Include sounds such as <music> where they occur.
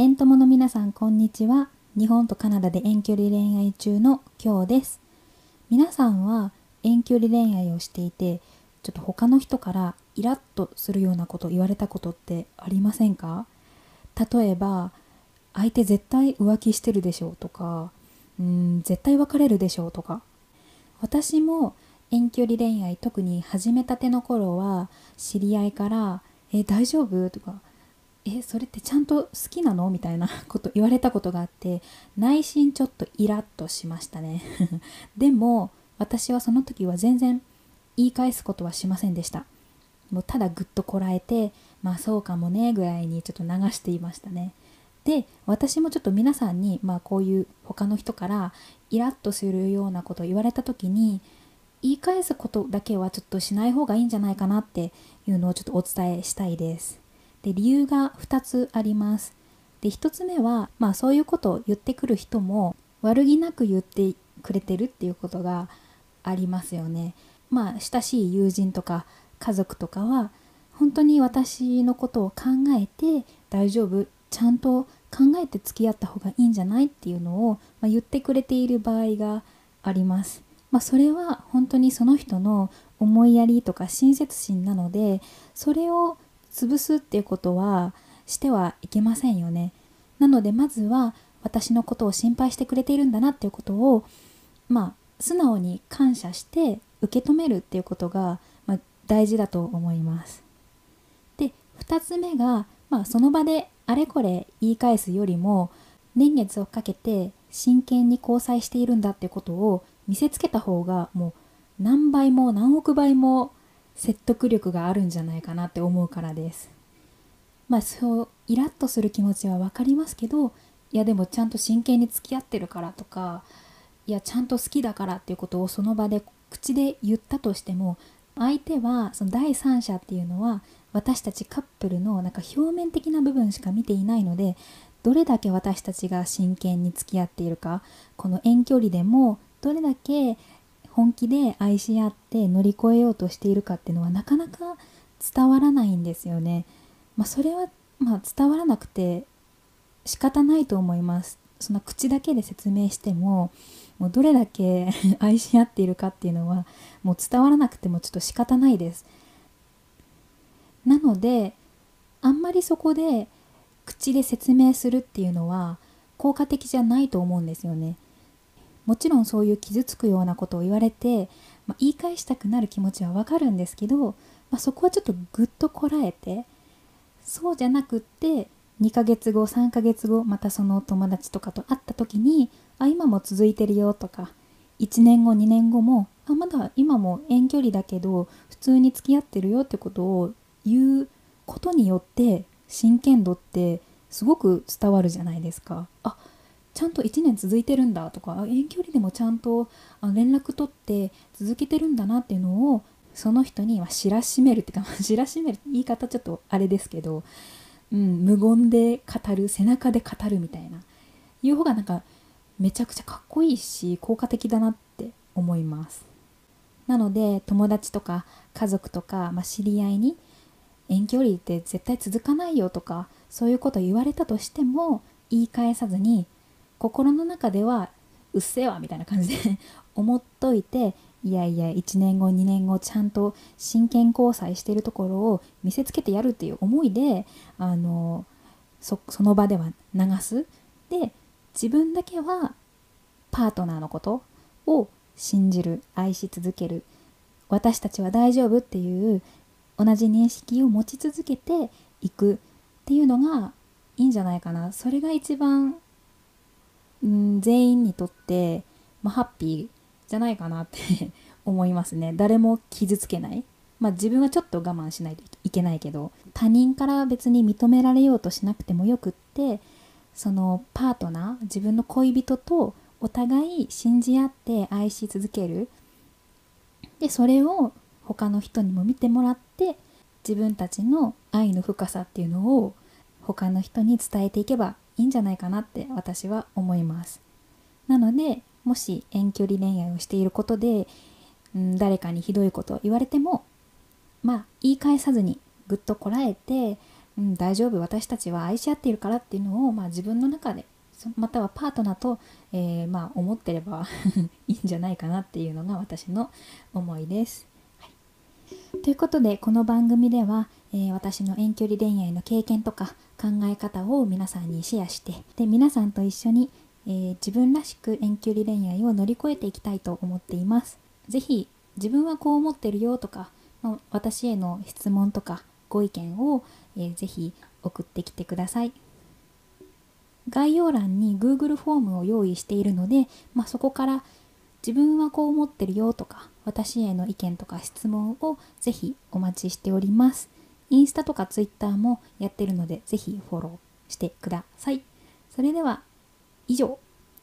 遠友の皆さんこんにちは。日本とカナダで遠距離恋愛中の今日です。皆さんは遠距離恋愛をしていてちょっと他の人からイラッとするようなこと言われたことってありませんか？例えば相手絶対浮気してるでしょうとかうん絶対別れるでしょうとか。私も遠距離恋愛特に始めたての頃は知り合いから「え大丈夫?」とかえそれってちゃんと好きなの？みたいな <laughs> こと言われたことがあって内心ちょっとイラッとしましたね。<laughs> でも私はその時は全然言い返すことはしませんでした。もうただぐっとこらえてまあそうかもねぐらいにちょっと流していましたね。で私もちょっと皆さんにまあこういう他の人からイラッとするようなことを言われた時に言い返すことだけはちょっとしない方がいいんじゃないかなっていうのをちょっとお伝えしたいです。で理由が2つありますで1つ目は、まあ、そういうことを言ってくる人も悪気なく言ってくれてるっていうことがありますよねまあ親しい友人とか家族とかは本当に私のことを考えて大丈夫ちゃんと考えて付き合った方がいいんじゃないっていうのを、まあ、言ってくれている場合があります。まあ、それは本当にその人の思いやりとか親切心なのでそれを潰すっていうことはしてはいけませんよね。なのでまずは私のことを心配してくれているんだなっていうことをまあ素直に感謝して受け止めるっていうことが、まあ、大事だと思います。で2つ目が、まあ、その場であれこれ言い返すよりも年月をかけて真剣に交際しているんだってことを見せつけた方がもう何倍も何億倍も説得力があるんじゃないかなって思うからです。まあそうイラッとする気持ちは分かりますけどいやでもちゃんと真剣に付き合ってるからとかいやちゃんと好きだからっていうことをその場で口で言ったとしても相手はその第三者っていうのは私たちカップルのなんか表面的な部分しか見ていないのでどれだけ私たちが真剣に付き合っているかこの遠距離でもどれだけ本気で愛し合って乗り越えようとしているかっていうのはなかなか伝わらないんですよね。まあ、それは、まあ、伝わらなくて仕方ないと思います。その口だけで説明してももうどれだけ <laughs> 愛し合っているかっていうのはもう伝わらなくてもちょっと仕方ないです。なのであんまりそこで口で説明するっていうのは効果的じゃないと思うんですよね。もちろんそういう傷つくようなことを言われて、まあ、言い返したくなる気持ちはわかるんですけど、まあ、そこはちょっとぐっとこらえてそうじゃなくって2ヶ月後3ヶ月後またその友達とかと会った時にあ今も続いてるよとか1年後2年後もあまだ今も遠距離だけど普通に付き合ってるよってことを言うことによって真剣度ってすごく伝わるじゃないですか。あちゃんと1年続いてるんだとか遠距離でもちゃんと連絡取って続けてるんだなっていうのをその人に知らしめるっていうか <laughs> 知らしめる言い方ちょっとあれですけど、うん、無言で語る背中で語るみたいないう方がなんかめちゃくちゃかっこいいし効果的だなって思います。なので友達とか家族とか、まあ、知り合いに遠距離って絶対続かないよとかそういうこと言われたとしても言い返さずに心の中ではうっせえわみたいな感じで <laughs> 思っといていやいや1年後2年後ちゃんと真剣交際してるところを見せつけてやるっていう思いであのその場では流す。で自分だけはパートナーのことを信じる愛し続ける。私たちは大丈夫っていう同じ認識を持ち続けていくっていうのがいいんじゃないかな。それが一番うん、全員にとって、まあ、ハッピーじゃないかなって <laughs> 思いますね。誰も傷つけない。まあ自分はちょっと我慢しないといけないけど他人から別に認められようとしなくてもよくってそのパートナー自分の恋人とお互い信じ合って愛し続ける。でそれを他の人にも見てもらって自分たちの愛の深さっていうのを他の人に伝えていけばいいんじゃないかなって私は思いますなのでもし遠距離恋愛をしていることで、うん、誰かにひどいことを言われてもまあ言い返さずにぐっとこらえてうん、大丈夫私たちは愛し合っているからっていうのを、まあ、自分の中でまたはパートナーと、えー、まあ、思ってれば <laughs> いいんじゃないかなっていうのが私の思いです。ということでこの番組では、えー、私の遠距離恋愛の経験とか考え方を皆さんにシェアしてで皆さんと一緒に、えー、自分らしく遠距離恋愛を乗り越えていきたいと思っています。是非自分はこう思ってるよとか私への質問とかご意見を、えー、ぜひ送ってきてください。概要欄に Google フォームを用意しているので、まあ、そこから自分はこう思ってるよとか私への意見とか質問をぜひお待ちしております。インスタとかツイッターもやってるのでぜひフォローしてください。それでは以上